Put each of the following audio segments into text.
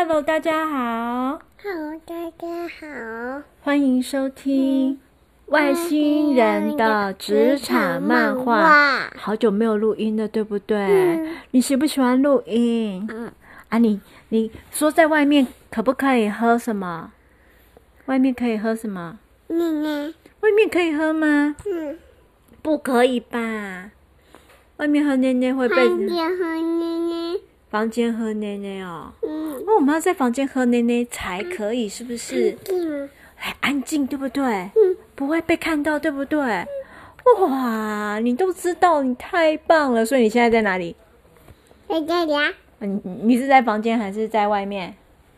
Hello，大家好。Hello，大家好。欢迎收听《外星人的职场漫画》。好久没有录音了，对不对？嗯、你喜不喜欢录音？嗯。啊，你你说在外面可不可以喝什么？外面可以喝什么？奶奶。外面可以喝吗？嗯。不可以吧？外面喝奶奶会被。外面喝奶奶。房间喝奶奶哦。嗯。那我们要在房间喝奶奶才可以，是不是？嗯。很安静，对不对？嗯。不会被看到，对不对？哇，你都知道，你太棒了！所以你现在在哪里？在这里啊。嗯你是在房间还是在外面？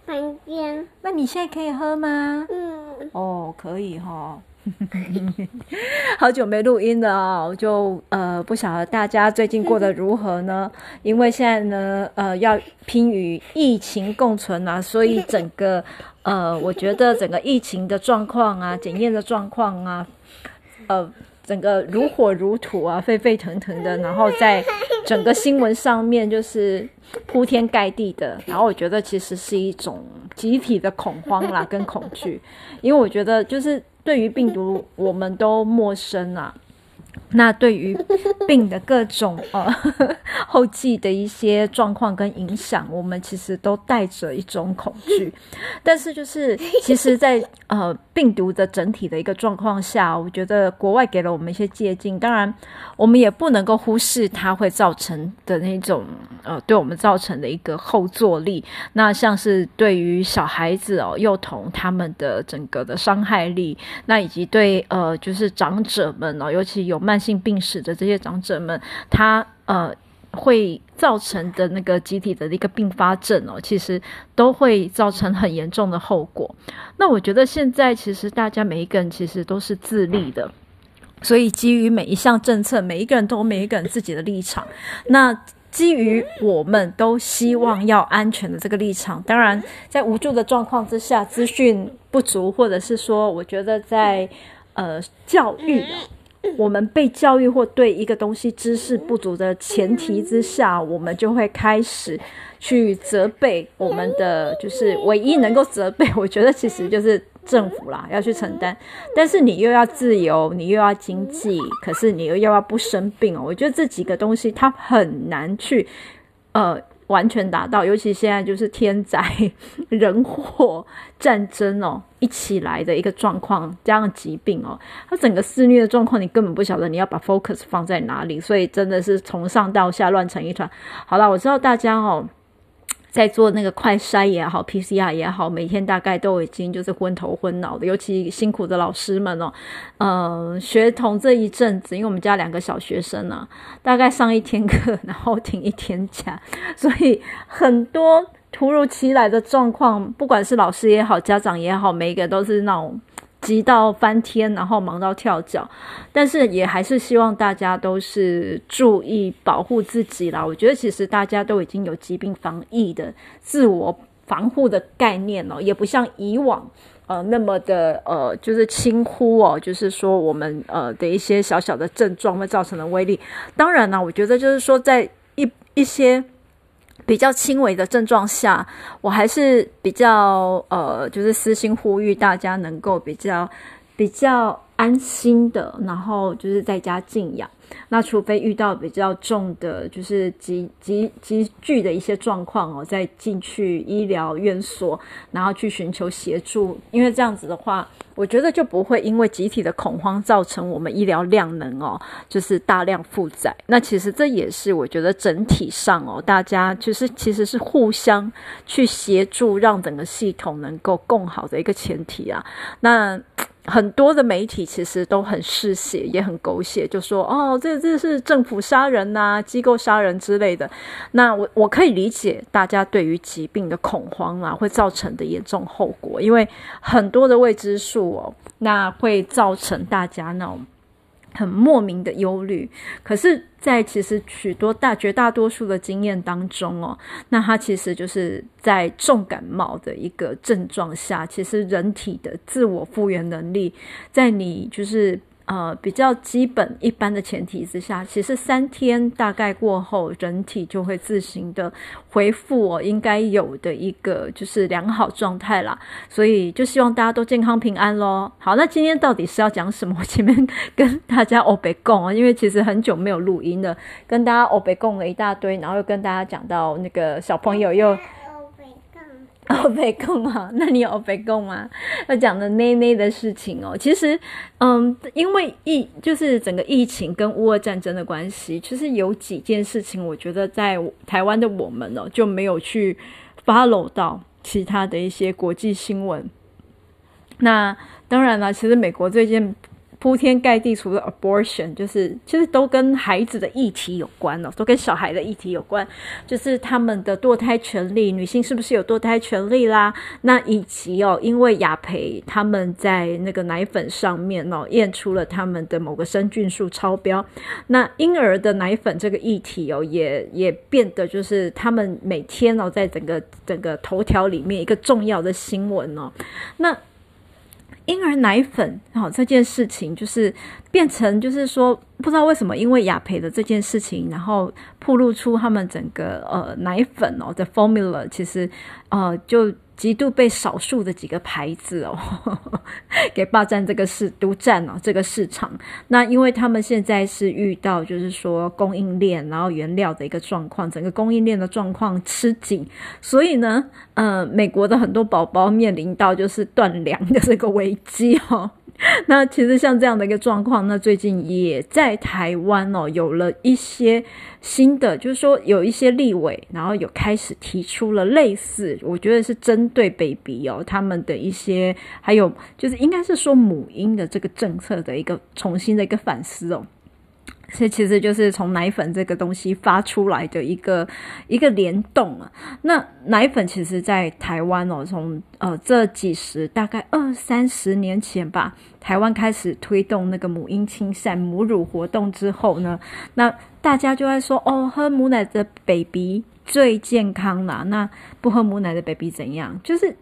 房间。那你现在可以喝吗？嗯。哦，可以哈、哦。好久没录音了哦，就呃不晓得大家最近过得如何呢？因为现在呢呃要拼与疫情共存啊，所以整个呃我觉得整个疫情的状况啊，检验的状况啊，呃整个如火如荼啊，沸沸腾腾的，然后在整个新闻上面就是铺天盖地的，然后我觉得其实是一种集体的恐慌啦跟恐惧，因为我觉得就是。对于病毒，我们都陌生啊。那对于病的各种呃 后继的一些状况跟影响，我们其实都带着一种恐惧。但是就是其实在，呃病毒的整体的一个状况下，我觉得国外给了我们一些借鉴。当然，我们也不能够忽视它会造成的那种呃对我们造成的一个后坐力。那像是对于小孩子哦幼童他们的整个的伤害力，那以及对呃就是长者们哦，尤其有。慢性病史的这些长者们，他呃会造成的那个集体的一个并发症哦，其实都会造成很严重的后果。那我觉得现在其实大家每一个人其实都是自立的，所以基于每一项政策，每一个人都有每一个人自己的立场。那基于我们都希望要安全的这个立场，当然在无助的状况之下，资讯不足，或者是说，我觉得在呃教育。我们被教育或对一个东西知识不足的前提之下，我们就会开始去责备我们的，就是唯一能够责备，我觉得其实就是政府啦，要去承担。但是你又要自由，你又要经济，可是你又要不生病哦。我觉得这几个东西它很难去，呃。完全达到，尤其现在就是天灾、人祸、战争哦，一起来的一个状况，加上疾病哦，它整个肆虐的状况，你根本不晓得你要把 focus 放在哪里，所以真的是从上到下乱成一团。好了，我知道大家哦。在做那个快筛也好，PCR 也好，每天大概都已经就是昏头昏脑的，尤其辛苦的老师们哦，呃，学童这一阵子，因为我们家两个小学生呢、啊，大概上一天课，然后停一天假，所以很多突如其来的状况，不管是老师也好，家长也好，每一个都是那种。急到翻天，然后忙到跳脚，但是也还是希望大家都是注意保护自己啦。我觉得其实大家都已经有疾病防疫的自我防护的概念了，也不像以往呃那么的呃就是轻忽哦，就是说我们呃的一些小小的症状会造成的威力。当然呢，我觉得就是说在一一些。比较轻微的症状下，我还是比较呃，就是私心呼吁大家能够比较比较安心的，然后就是在家静养。那除非遇到比较重的，就是急急急剧的一些状况哦，再进去医疗院所，然后去寻求协助。因为这样子的话，我觉得就不会因为集体的恐慌造成我们医疗量能哦，就是大量负载。那其实这也是我觉得整体上哦，大家就是其实是互相去协助，让整个系统能够更好的一个前提啊。那。很多的媒体其实都很嗜血，也很狗血，就说哦，这这是政府杀人呐、啊，机构杀人之类的。那我我可以理解大家对于疾病的恐慌啊，会造成的严重后果，因为很多的未知数哦，那会造成大家那种。很莫名的忧虑，可是，在其实许多大绝大多数的经验当中哦，那它其实就是在重感冒的一个症状下，其实人体的自我复原能力，在你就是呃比较基本一般的前提之下，其实三天大概过后，人体就会自行的恢复我应该有的一个就是良好状态啦。所以就希望大家都健康平安喽。好，那今天到底是要讲什么？我前面 跟大家欧北共啊，因为其实很久没有录音了，跟大家欧北共了一大堆，然后又跟大家讲到那个小朋友又。欧北共啊，那你有欧北共吗？要讲的内内的事情哦。其实，嗯，因为疫就是整个疫情跟乌俄战争的关系，其实有几件事情，我觉得在台湾的我们哦就没有去 follow 到其他的一些国际新闻。那当然了，其实美国最近。铺天盖地，除了 abortion，就是其实都跟孩子的议题有关哦，都跟小孩的议题有关，就是他们的堕胎权利，女性是不是有堕胎权利啦？那以及哦，因为雅培他们在那个奶粉上面哦，验出了他们的某个生菌数超标，那婴儿的奶粉这个议题哦，也也变得就是他们每天哦，在整个整个头条里面一个重要的新闻哦，那。婴儿奶粉，好、哦、这件事情就是变成，就是说不知道为什么，因为雅培的这件事情，然后曝露出他们整个呃奶粉哦的 formula，其实呃就。极度被少数的几个牌子哦，呵 呵给霸占这个市独占了这个市场。那因为他们现在是遇到就是说供应链，然后原料的一个状况，整个供应链的状况吃紧，所以呢，呃，美国的很多宝宝面临到就是断粮的这个危机哦。那其实像这样的一个状况，那最近也在台湾哦，有了一些新的，就是说有一些立委，然后有开始提出了类似，我觉得是针对 baby 哦，他们的一些，还有就是应该是说母婴的这个政策的一个重新的一个反思哦。这其实就是从奶粉这个东西发出来的一个一个联动啊。那奶粉其实，在台湾哦，从呃这几十大概二三十年前吧，台湾开始推动那个母婴亲善母乳活动之后呢，那大家就在说哦，喝母奶的 baby 最健康啦。那不喝母奶的 baby 怎样？就是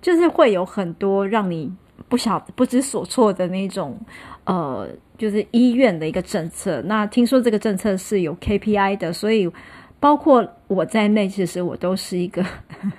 就是会有很多让你不晓不知所措的那种呃。就是医院的一个政策，那听说这个政策是有 KPI 的，所以包括我在内，其实我都是一个，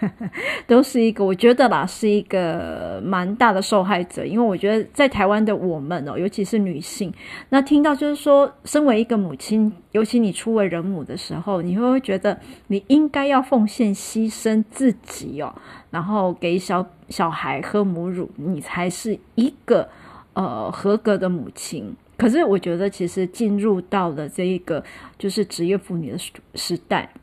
都是一个，我觉得啦，是一个蛮大的受害者，因为我觉得在台湾的我们哦，尤其是女性，那听到就是说，身为一个母亲，尤其你初为人母的时候，你会不会觉得你应该要奉献、牺牲自己哦，然后给小小孩喝母乳，你才是一个呃合格的母亲。可是我觉得，其实进入到了这一个就是职业妇女的时时代，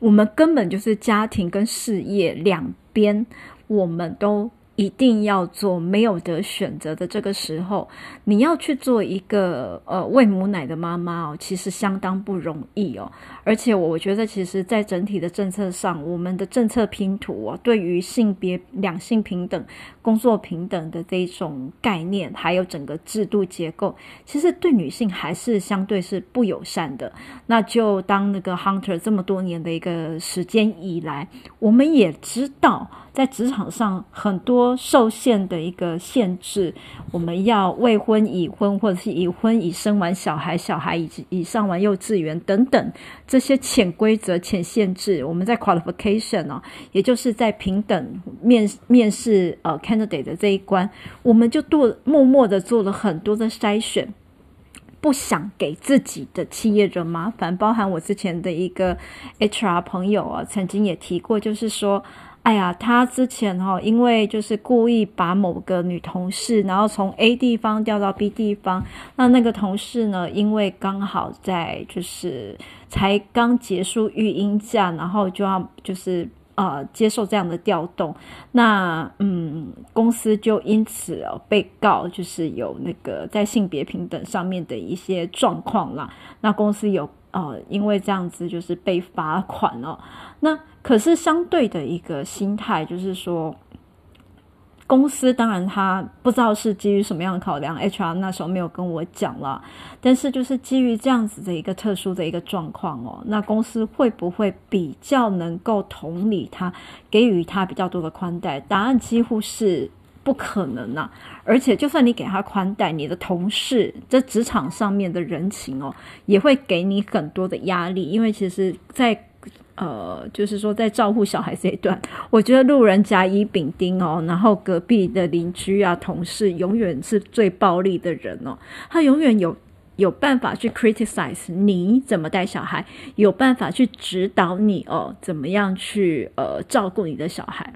我们根本就是家庭跟事业两边，我们都。一定要做没有得选择的这个时候，你要去做一个呃喂母奶的妈妈哦，其实相当不容易哦。而且我觉得，其实，在整体的政策上，我们的政策拼图哦，对于性别两性平等、工作平等的这种概念，还有整个制度结构，其实对女性还是相对是不友善的。那就当那个 Hunter 这么多年的一个时间以来，我们也知道。在职场上，很多受限的一个限制，我们要未婚、已婚，或者是已婚已生完小孩，小孩已已上完幼稚园等等这些潜规则、潜限制，我们在 qualification 哦，也就是在平等面面试呃 candidate 的这一关，我们就做默默的做了很多的筛选，不想给自己的企业惹麻烦。包含我之前的一个 HR 朋友啊，曾经也提过，就是说。哎呀，他之前哈，因为就是故意把某个女同事，然后从 A 地方调到 B 地方，那那个同事呢，因为刚好在就是才刚结束育婴假，然后就要就是呃接受这样的调动，那嗯，公司就因此被告，就是有那个在性别平等上面的一些状况啦，那公司有呃因为这样子就是被罚款哦，那。可是相对的一个心态，就是说，公司当然他不知道是基于什么样的考量，HR 那时候没有跟我讲了。但是就是基于这样子的一个特殊的一个状况哦，那公司会不会比较能够同理他，给予他比较多的宽带？答案几乎是不可能啊！而且，就算你给他宽带，你的同事在职场上面的人情哦，也会给你很多的压力。因为其实，在呃，就是说，在照顾小孩这一段，我觉得路人甲乙丙丁哦，然后隔壁的邻居啊、同事，永远是最暴力的人哦。他永远有有办法去 criticize 你怎么带小孩，有办法去指导你哦，怎么样去呃照顾你的小孩。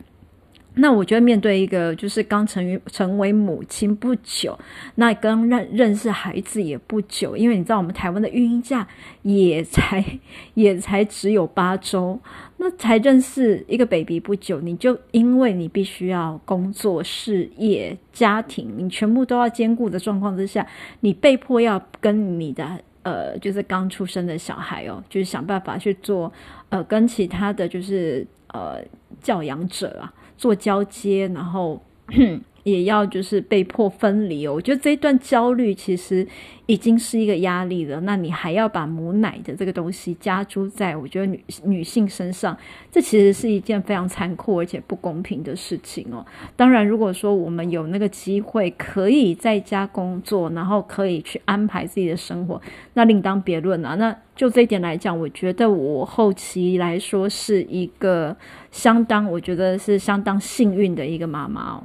那我觉得面对一个就是刚成于成为母亲不久，那刚认认识孩子也不久，因为你知道我们台湾的育婴假也才 也才只有八周，那才认识一个 baby 不久，你就因为你必须要工作、事业、家庭，你全部都要兼顾的状况之下，你被迫要跟你的呃就是刚出生的小孩哦，就是想办法去做呃跟其他的就是呃教养者啊。做交接，然后 也要就是被迫分离哦。我觉得这一段焦虑其实已经是一个压力了。那你还要把母奶的这个东西加诸在我觉得女女性身上，这其实是一件非常残酷而且不公平的事情哦。当然，如果说我们有那个机会可以在家工作，然后可以去安排自己的生活，那另当别论啊。那就这一点来讲，我觉得我后期来说是一个相当，我觉得是相当幸运的一个妈妈哦。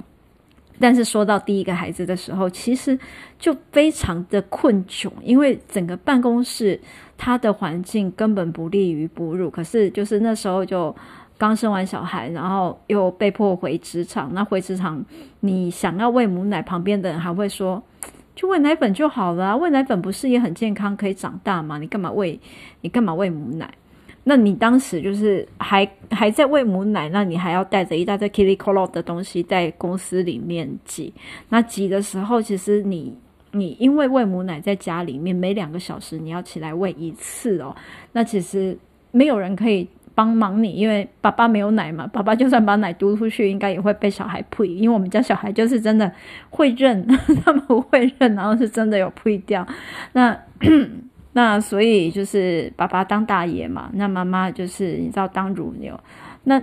但是说到第一个孩子的时候，其实就非常的困窘，因为整个办公室它的环境根本不利于哺乳。可是就是那时候就刚生完小孩，然后又被迫回职场。那回职场，你想要喂母奶，旁边的人还会说。就喂奶粉就好了，喂奶粉不是也很健康，可以长大吗？你干嘛喂？你干嘛喂母奶？那你当时就是还还在喂母奶，那你还要带着一大堆 Kili-Kola 的东西在公司里面挤。那挤的时候，其实你你因为喂母奶在家里面，每两个小时你要起来喂一次哦。那其实没有人可以。帮忙你，因为爸爸没有奶嘛，爸爸就算把奶嘟出去，应该也会被小孩呸。因为我们家小孩就是真的会认，他们不会认，然后是真的有呸掉。那那所以就是爸爸当大爷嘛，那妈妈就是你知道当乳牛。那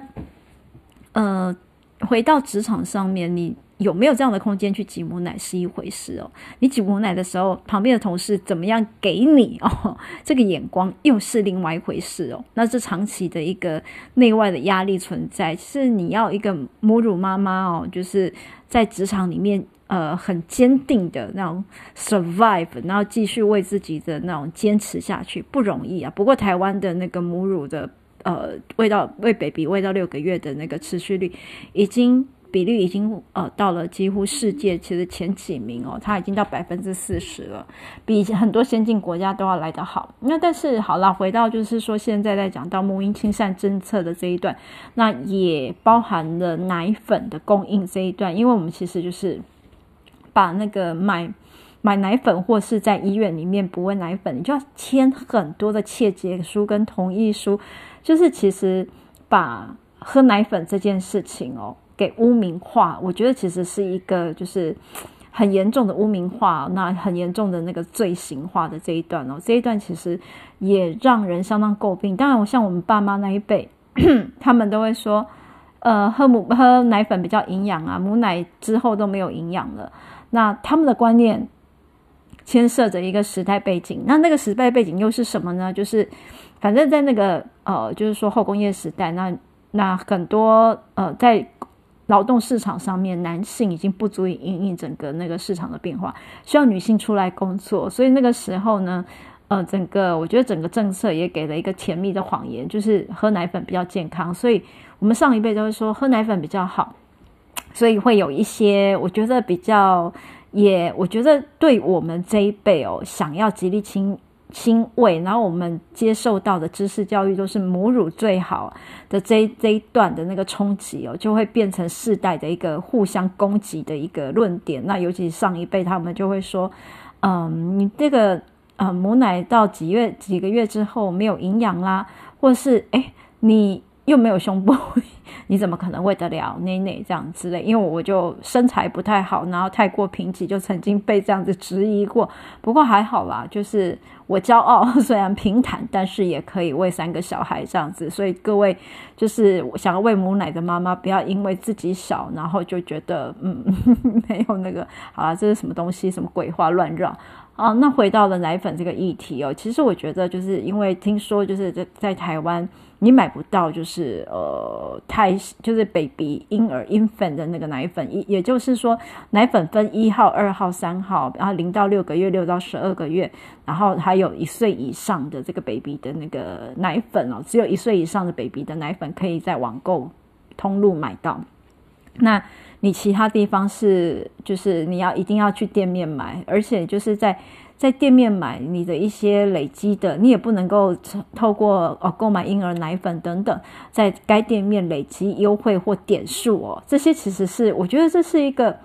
呃，回到职场上面，你。有没有这样的空间去挤母奶是一回事哦。你挤母奶的时候，旁边的同事怎么样给你哦？这个眼光又是另外一回事哦。那这长期的一个内外的压力存在，是你要一个母乳妈妈哦，就是在职场里面呃很坚定的那种 survive，然后继续为自己的那种坚持下去不容易啊。不过台湾的那个母乳的呃喂到喂 baby 喂到六个月的那个持续率已经。比例已经呃到了几乎世界其实前几名哦，它已经到百分之四十了，比很多先进国家都要来得好。那但是好了，回到就是说现在在讲到母婴亲善政策的这一段，那也包含了奶粉的供应这一段，因为我们其实就是把那个买买奶粉或是在医院里面不喂奶粉，你就要签很多的切结书跟同意书，就是其实把喝奶粉这件事情哦。给污名化，我觉得其实是一个就是很严重的污名化，那很严重的那个罪行化的这一段哦，这一段其实也让人相当诟病。当然，我像我们爸妈那一辈，他们都会说，呃，喝母喝奶粉比较营养啊，母奶之后都没有营养了。那他们的观念牵涉着一个时代背景，那那个时代背景又是什么呢？就是反正在那个呃，就是说后工业时代，那那很多呃在。劳动市场上面，男性已经不足以因应整个那个市场的变化，需要女性出来工作。所以那个时候呢，呃，整个我觉得整个政策也给了一个甜蜜的谎言，就是喝奶粉比较健康。所以我们上一辈都会说喝奶粉比较好，所以会有一些我觉得比较也，我觉得对我们这一辈哦，想要极力亲。亲喂，然后我们接受到的知识教育都是母乳最好的这一这一段的那个冲击哦，就会变成世代的一个互相攻击的一个论点。那尤其上一辈他们就会说，嗯，你这个呃母奶到几月几个月之后没有营养啦，或是诶你又没有胸部，你怎么可能喂得了奶奶这样之类？因为我就身材不太好，然后太过贫瘠，就曾经被这样子质疑过。不过还好啦，就是我骄傲，虽然平坦，但是也可以喂三个小孩这样子。所以各位就是想要喂母奶的妈妈，不要因为自己小，然后就觉得嗯 没有那个好啦，这是什么东西？什么鬼话乱绕？啊，那回到了奶粉这个议题哦，其实我觉得就是因为听说就是在在台湾你买不到就是呃胎就是 baby 婴儿 infant 的那个奶粉，也也就是说奶粉分一号、二号、三号，然后零到六个月、六到十二个月，然后还有一岁以上的这个 baby 的那个奶粉哦，只有一岁以上的 baby 的奶粉可以在网购通路买到。那你其他地方是，就是你要一定要去店面买，而且就是在在店面买你的一些累积的，你也不能够透过哦购买婴儿奶粉等等，在该店面累积优惠或点数哦，这些其实是我觉得这是一个。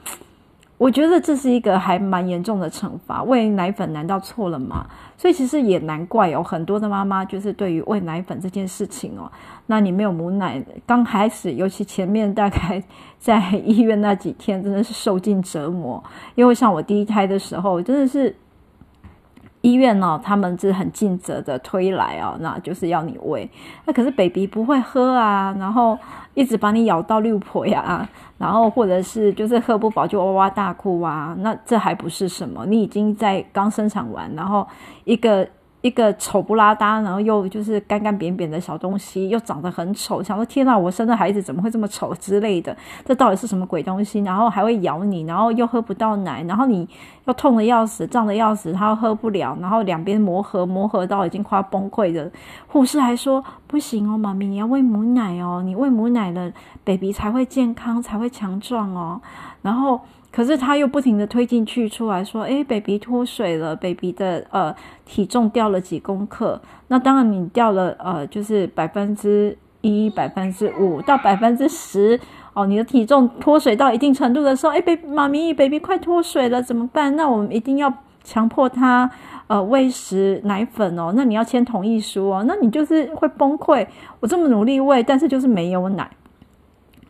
我觉得这是一个还蛮严重的惩罚，喂奶粉难道错了吗？所以其实也难怪有很多的妈妈就是对于喂奶粉这件事情哦，那你没有母奶，刚开始尤其前面大概在医院那几天真的是受尽折磨，因为像我第一胎的时候真的是。医院呢、哦，他们是很尽责的推来哦，那就是要你喂。那可是 baby 不会喝啊，然后一直把你咬到六婆呀，然后或者是就是喝不饱就哇哇大哭啊，那这还不是什么？你已经在刚生产完，然后一个。一个丑不拉搭，然后又就是干干扁扁的小东西，又长得很丑，想说天哪，我生的孩子怎么会这么丑之类的？这到底是什么鬼东西？然后还会咬你，然后又喝不到奶，然后你又痛得要死，胀得要死，他又喝不了，然后两边磨合磨合到已经快要崩溃的，护士还说不行哦，妈咪你要喂母奶哦，你喂母奶了，baby 才会健康，才会强壮哦，然后。可是他又不停的推进去出来说，诶，baby 脱水了，baby 的呃体重掉了几公克。那当然你掉了呃就是百分之一、百分之五到百分之十哦，你的体重脱水到一定程度的时候，诶，baby 妈咪，baby 快脱水了，怎么办？那我们一定要强迫他呃喂食奶粉哦。那你要签同意书哦，那你就是会崩溃。我这么努力喂，但是就是没有奶。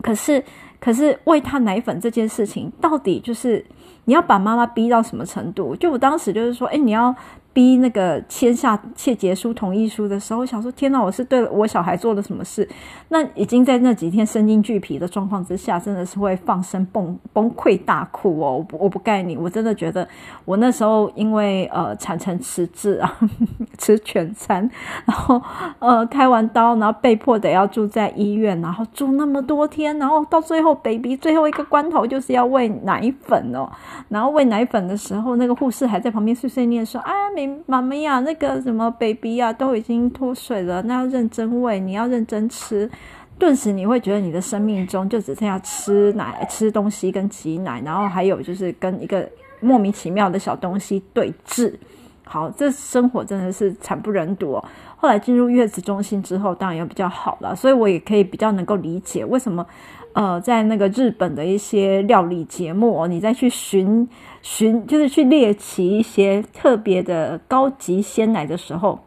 可是。可是喂他奶粉这件事情，到底就是你要把妈妈逼到什么程度？就我当时就是说，诶，你要。逼那个签下切结书、同意书的时候，我想说：天哪，我是对我小孩做了什么事？那已经在那几天身心俱疲的状况之下，真的是会放声崩崩溃大哭哦！我不我不盖你，我真的觉得我那时候因为呃产程迟滞啊，吃全餐，然后呃开完刀，然后被迫得要住在医院，然后住那么多天，然后到最后 baby 最后一个关头就是要喂奶粉哦，然后喂奶粉的时候，那个护士还在旁边碎碎念说：啊，没。妈咪呀，那个什么 baby 呀，都已经脱水了，那要认真喂，你要认真吃。顿时你会觉得你的生命中就只剩下吃奶、吃东西跟挤奶，然后还有就是跟一个莫名其妙的小东西对峙。好，这生活真的是惨不忍睹。后来进入月子中心之后，当然也比较好了，所以我也可以比较能够理解为什么。呃，在那个日本的一些料理节目，你再去寻寻，就是去猎奇一些特别的高级鲜奶的时候。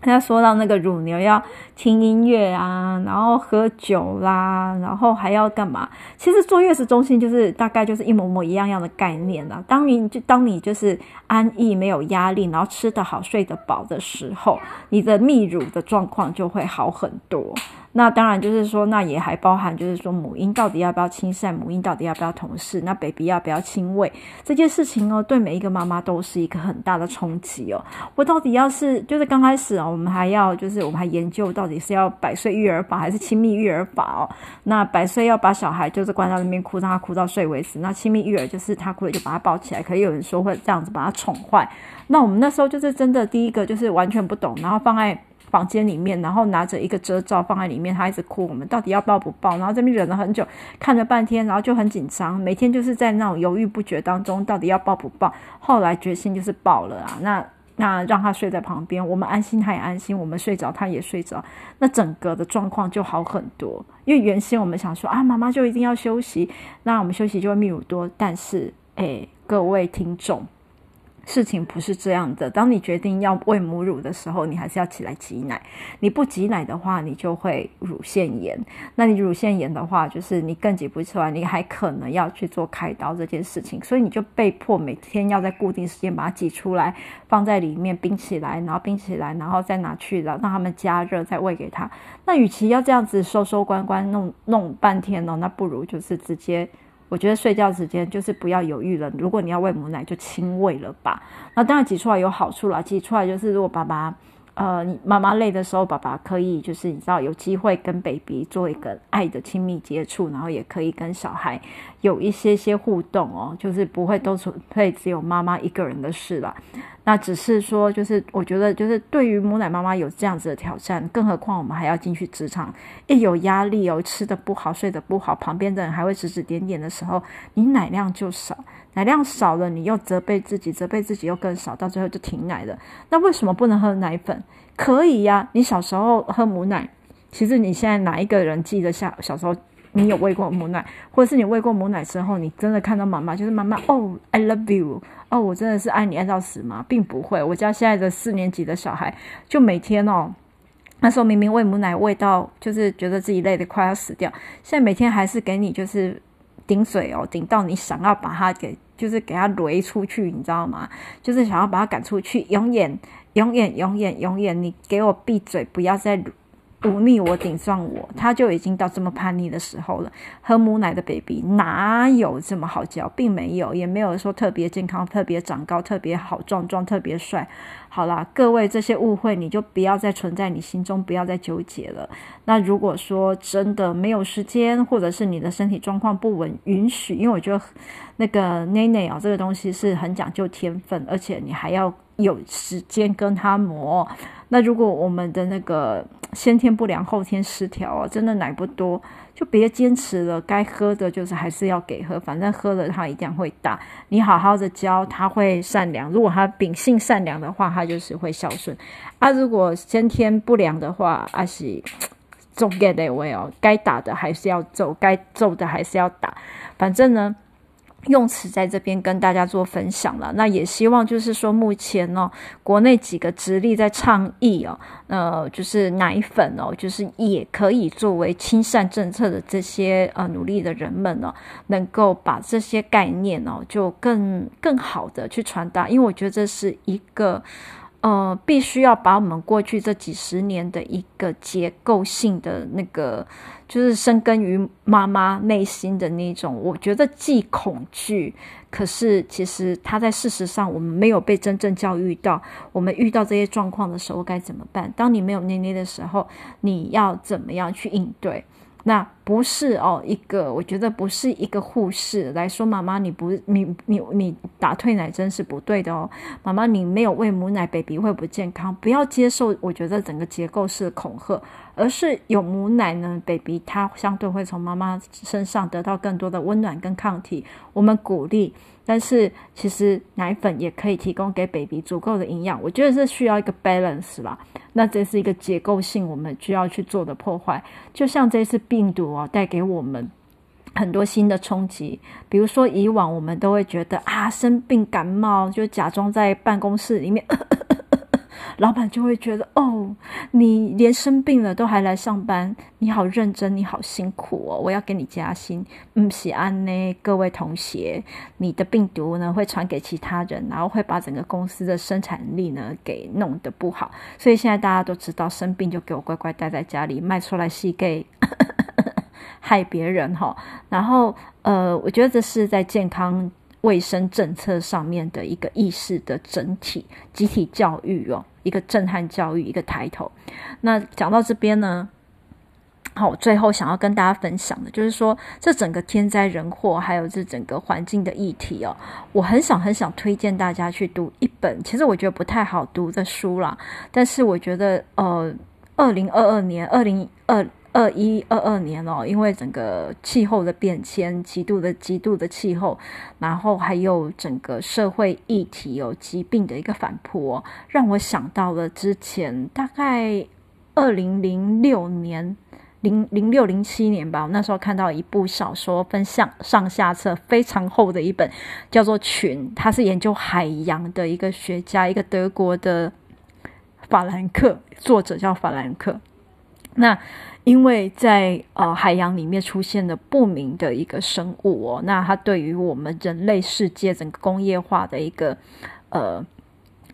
他说到那个乳牛要听音乐啊，然后喝酒啦，然后还要干嘛？其实坐月子中心就是大概就是一模模一样样的概念啦。当你就当你就是安逸没有压力，然后吃得好睡得饱的时候，你的泌乳的状况就会好很多。那当然就是说，那也还包含就是说母婴到底要不要亲善，母婴到底要不要同室，那 baby 要不要亲喂这件事情哦，对每一个妈妈都是一个很大的冲击哦。我到底要是就是刚开始哦，我们还要就是我们还研究到底是要百岁育儿法还是亲密育儿法哦。那百岁要把小孩就是关到那边哭，让他哭到睡为止。那亲密育儿就是他哭了就把他抱起来，可以有人说会这样子把他宠坏。那我们那时候就是真的第一个就是完全不懂，然后放在。房间里面，然后拿着一个遮罩放在里面，他一直哭。我们到底要抱不抱？然后这边忍了很久，看了半天，然后就很紧张，每天就是在那种犹豫不决当中，到底要抱不抱？后来决心就是抱了啊。那那让他睡在旁边，我们安心，他也安心。我们睡着，他也睡着。那整个的状况就好很多。因为原先我们想说啊，妈妈就一定要休息，那我们休息就会泌乳多。但是，诶，各位听众。事情不是这样的。当你决定要喂母乳的时候，你还是要起来挤奶。你不挤奶的话，你就会乳腺炎。那你乳腺炎的话，就是你更挤不出来，你还可能要去做开刀这件事情。所以你就被迫每天要在固定时间把它挤出来，放在里面冰起来，然后冰起来，然后再拿去，了让他们加热，再喂给他。那与其要这样子收收关关弄弄半天呢，那不如就是直接。我觉得睡觉时间就是不要犹豫了。如果你要喂母奶，就亲喂了吧。那当然挤出来有好处啦，挤出来就是如果爸爸，呃，你妈妈累的时候，爸爸可以就是你知道有机会跟 baby 做一个爱的亲密接触，然后也可以跟小孩有一些些互动哦，就是不会都是会只有妈妈一个人的事了。那只是说，就是我觉得，就是对于母奶妈妈有这样子的挑战，更何况我们还要进去职场，一有压力哦，吃的不好，睡得不好，旁边的人还会指指点点的时候，你奶量就少，奶量少了，你又责备自己，责备自己又更少，到最后就停奶了。那为什么不能喝奶粉？可以呀，你小时候喝母奶，其实你现在哪一个人记得下小时候？你有喂过母奶，或者是你喂过母奶之后，你真的看到妈妈就是妈妈哦，I love you，哦，我真的是爱你爱到死吗？并不会。我家现在的四年级的小孩，就每天哦，那时候明明喂母奶喂到就是觉得自己累得快要死掉，现在每天还是给你就是顶嘴哦，顶到你想要把他给就是给他雷出去，你知道吗？就是想要把他赶出去，永远永远永远永远，你给我闭嘴，不要再。忤逆我，顶撞我，他就已经到这么叛逆的时候了。喝母奶的 baby 哪有这么好教，并没有，也没有说特别健康、特别长高、特别好壮壮、特别帅。好啦，各位这些误会你就不要再存在你心中，不要再纠结了。那如果说真的没有时间，或者是你的身体状况不稳允许，因为我觉得那个奶奶啊，这个东西是很讲究天分，而且你还要有时间跟他磨。那如果我们的那个先天不良后天失调啊，真的奶不多，就别坚持了。该喝的就是还是要给喝，反正喝了他一定会大。你好好的教他会善良，如果他秉性善良的话，他就是会孝顺。啊，如果先天不良的话，啊是揍给的位哦，该打的还是要揍，该揍的还是要打，反正呢。用词在这边跟大家做分享了，那也希望就是说，目前哦，国内几个直立在倡议哦，呃，就是奶粉哦，就是也可以作为亲善政策的这些呃努力的人们哦，能够把这些概念哦，就更更好的去传达，因为我觉得这是一个。呃，必须要把我们过去这几十年的一个结构性的那个，就是深根于妈妈内心的那种，我觉得既恐惧，可是其实他在事实上我们没有被真正教育到，我们遇到这些状况的时候该怎么办？当你没有捏捏的时候，你要怎么样去应对？那不是哦，一个我觉得不是一个护士来说，妈妈你不你你你打退奶针是不对的哦，妈妈你没有喂母奶，baby 会不健康，不要接受我觉得整个结构是恐吓，而是有母奶呢，baby 他相对会从妈妈身上得到更多的温暖跟抗体，我们鼓励。但是其实奶粉也可以提供给 baby 足够的营养，我觉得是需要一个 balance 啦。那这是一个结构性我们需要去做的破坏，就像这次病毒啊带给我们很多新的冲击。比如说以往我们都会觉得啊生病感冒就假装在办公室里面。老板就会觉得哦，你连生病了都还来上班，你好认真，你好辛苦哦，我要给你加薪。嗯，喜安呢，各位同学，你的病毒呢会传给其他人，然后会把整个公司的生产力呢给弄得不好。所以现在大家都知道，生病就给我乖乖待在家里，卖出来是给 害别人哈。然后呃，我觉得这是在健康卫生政策上面的一个意识的整体集体教育哦。一个震撼教育，一个抬头。那讲到这边呢，好，最后想要跟大家分享的，就是说这整个天灾人祸，还有这整个环境的议题哦，我很想很想推荐大家去读一本，其实我觉得不太好读的书啦，但是我觉得，呃，二零二二年，二零二。二一二二年哦，因为整个气候的变迁，极度的极度的气候，然后还有整个社会议题有疾病的一个反扑哦，让我想到了之前大概二零零六年零零六零七年吧，我那时候看到一部小说，分上上下册，非常厚的一本，叫做《群》，他是研究海洋的一个学家，一个德国的法兰克，作者叫法兰克。那因为在呃海洋里面出现了不明的一个生物哦，那它对于我们人类世界整个工业化的一个呃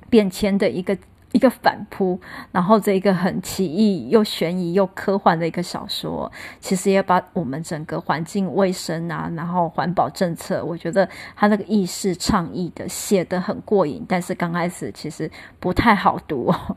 变迁的一个。一个反扑，然后这一个很奇异又悬疑又科幻的一个小说，其实也把我们整个环境卫生啊，然后环保政策，我觉得他那个意识倡议的写得很过瘾，但是刚开始其实不太好读哦。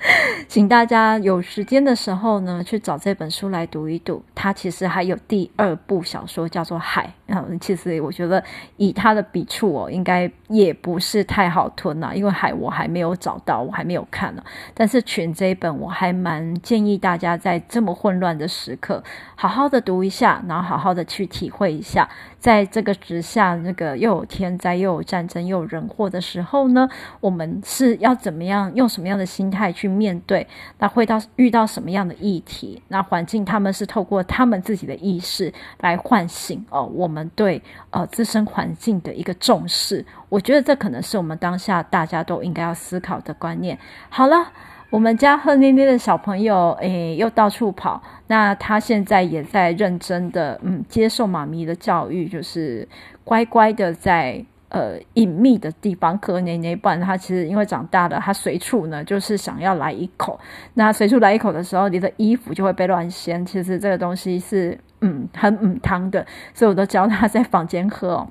请大家有时间的时候呢，去找这本书来读一读。它其实还有第二部小说叫做《海》，嗯，其实我觉得以它的笔触哦，应该也不是太好吞呐，因为《海》我还没有找到，我还没有看呢。但是《群》这一本，我还蛮建议大家在这么混乱的时刻，好好的读一下，然后好好的去体会一下。在这个之下，那个又有天灾，又有战争，又有人祸的时候呢，我们是要怎么样，用什么样的心态去面对？那会到遇到什么样的议题？那环境他们是透过他们自己的意识来唤醒哦，我们对呃自身环境的一个重视。我觉得这可能是我们当下大家都应该要思考的观念。好了。我们家贺妮妮的小朋友，诶，又到处跑。那他现在也在认真的，嗯，接受妈咪的教育，就是乖乖的在呃隐秘的地方喝奶奶。不然他其实因为长大了，他随处呢就是想要来一口。那随处来一口的时候，你的衣服就会被乱掀。其实这个东西是嗯很嗯汤的，所以我都教他在房间喝哦。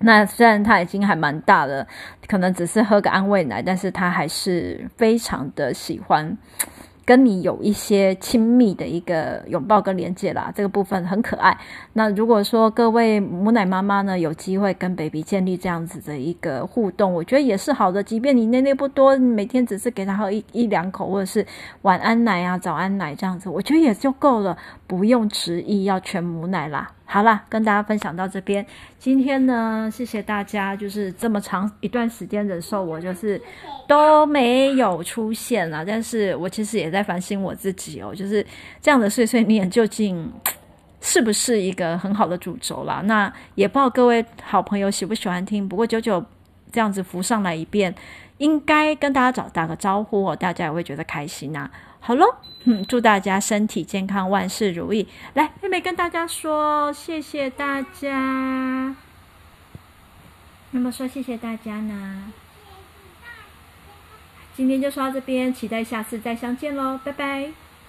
那虽然他已经还蛮大了，可能只是喝个安慰奶，但是他还是非常的喜欢跟你有一些亲密的一个拥抱跟连接啦，这个部分很可爱。那如果说各位母奶妈妈呢，有机会跟 baby 建立这样子的一个互动，我觉得也是好的。即便你奶奶不多，每天只是给他喝一一两口，或者是晚安奶啊、早安奶这样子，我觉得也就够了，不用执意要全母奶啦。好啦，跟大家分享到这边。今天呢，谢谢大家，就是这么长一段时间忍受我，就是都没有出现了。但是我其实也在反省我自己哦，就是这样的碎碎念究竟 是不是一个很好的主轴啦？那也不知道各位好朋友喜不喜欢听。不过久久这样子浮上来一遍，应该跟大家找打个招呼哦，大家也会觉得开心呐、好喽，嗯，祝大家身体健康，万事如意。来，妹妹跟大家说谢谢大家。那么说谢谢大家呢？今天就说到这边，期待下次再相见喽，拜拜。